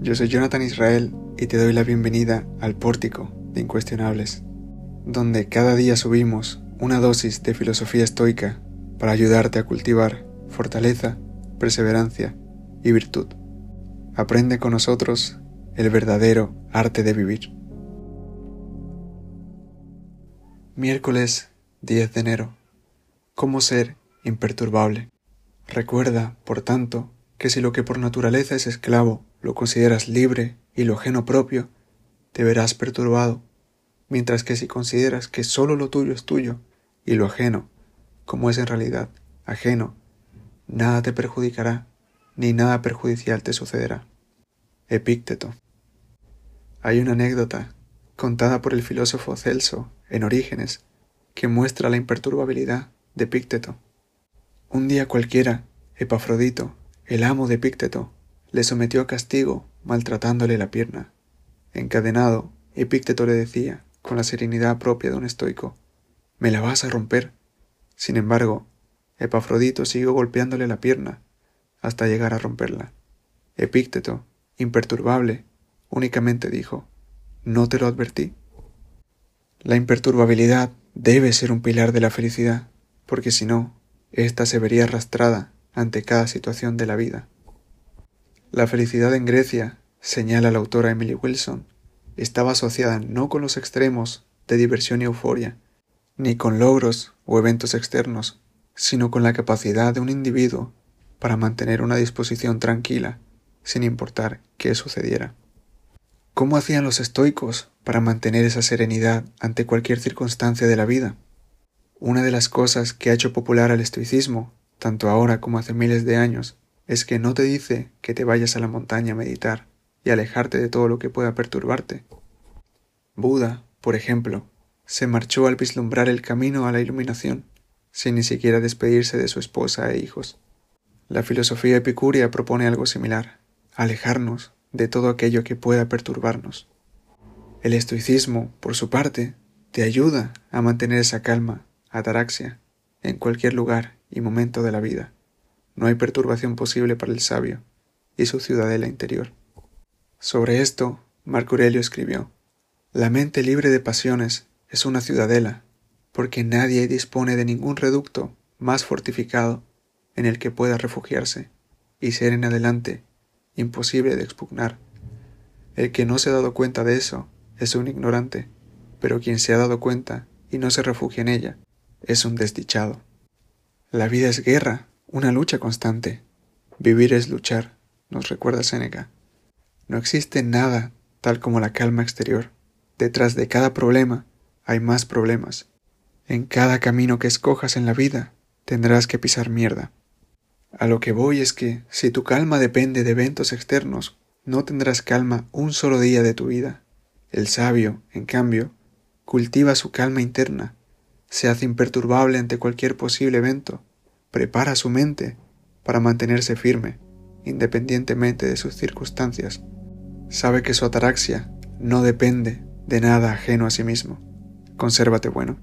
yo soy Jonathan Israel y te doy la bienvenida al Pórtico de Incuestionables, donde cada día subimos una dosis de filosofía estoica para ayudarte a cultivar fortaleza, perseverancia y virtud. Aprende con nosotros el verdadero arte de vivir. Miércoles 10 de enero. ¿Cómo ser imperturbable? Recuerda, por tanto, que si lo que por naturaleza es esclavo lo consideras libre y lo ajeno propio, te verás perturbado, mientras que si consideras que sólo lo tuyo es tuyo y lo ajeno, como es en realidad ajeno, nada te perjudicará, ni nada perjudicial te sucederá. Epícteto. Hay una anécdota contada por el filósofo Celso en Orígenes que muestra la imperturbabilidad de Epícteto. Un día cualquiera, Epafrodito, el amo de Epícteto, le sometió a castigo maltratándole la pierna. Encadenado, Epícteto le decía, con la serenidad propia de un estoico, me la vas a romper. Sin embargo, Epafrodito siguió golpeándole la pierna hasta llegar a romperla. Epícteto, imperturbable, únicamente dijo, ¿no te lo advertí? La imperturbabilidad debe ser un pilar de la felicidad, porque si no, ésta se vería arrastrada ante cada situación de la vida. La felicidad en Grecia, señala la autora Emily Wilson, estaba asociada no con los extremos de diversión y euforia, ni con logros o eventos externos, sino con la capacidad de un individuo para mantener una disposición tranquila, sin importar qué sucediera. ¿Cómo hacían los estoicos para mantener esa serenidad ante cualquier circunstancia de la vida? Una de las cosas que ha hecho popular al estoicismo, tanto ahora como hace miles de años, es que no te dice que te vayas a la montaña a meditar y alejarte de todo lo que pueda perturbarte. Buda, por ejemplo, se marchó al vislumbrar el camino a la iluminación, sin ni siquiera despedirse de su esposa e hijos. La filosofía epicúrea propone algo similar, alejarnos de todo aquello que pueda perturbarnos. El estoicismo, por su parte, te ayuda a mantener esa calma, ataraxia, en cualquier lugar y momento de la vida. No hay perturbación posible para el sabio y su ciudadela interior. Sobre esto, Marco Aurelio escribió, La mente libre de pasiones es una ciudadela, porque nadie dispone de ningún reducto más fortificado en el que pueda refugiarse y ser en adelante imposible de expugnar. El que no se ha dado cuenta de eso es un ignorante, pero quien se ha dado cuenta y no se refugia en ella es un desdichado. La vida es guerra, una lucha constante. Vivir es luchar, nos recuerda Séneca. No existe nada tal como la calma exterior. Detrás de cada problema hay más problemas. En cada camino que escojas en la vida tendrás que pisar mierda. A lo que voy es que, si tu calma depende de eventos externos, no tendrás calma un solo día de tu vida. El sabio, en cambio, cultiva su calma interna, se hace imperturbable ante cualquier posible evento, prepara su mente para mantenerse firme, independientemente de sus circunstancias. Sabe que su ataraxia no depende de nada ajeno a sí mismo. Consérvate bueno.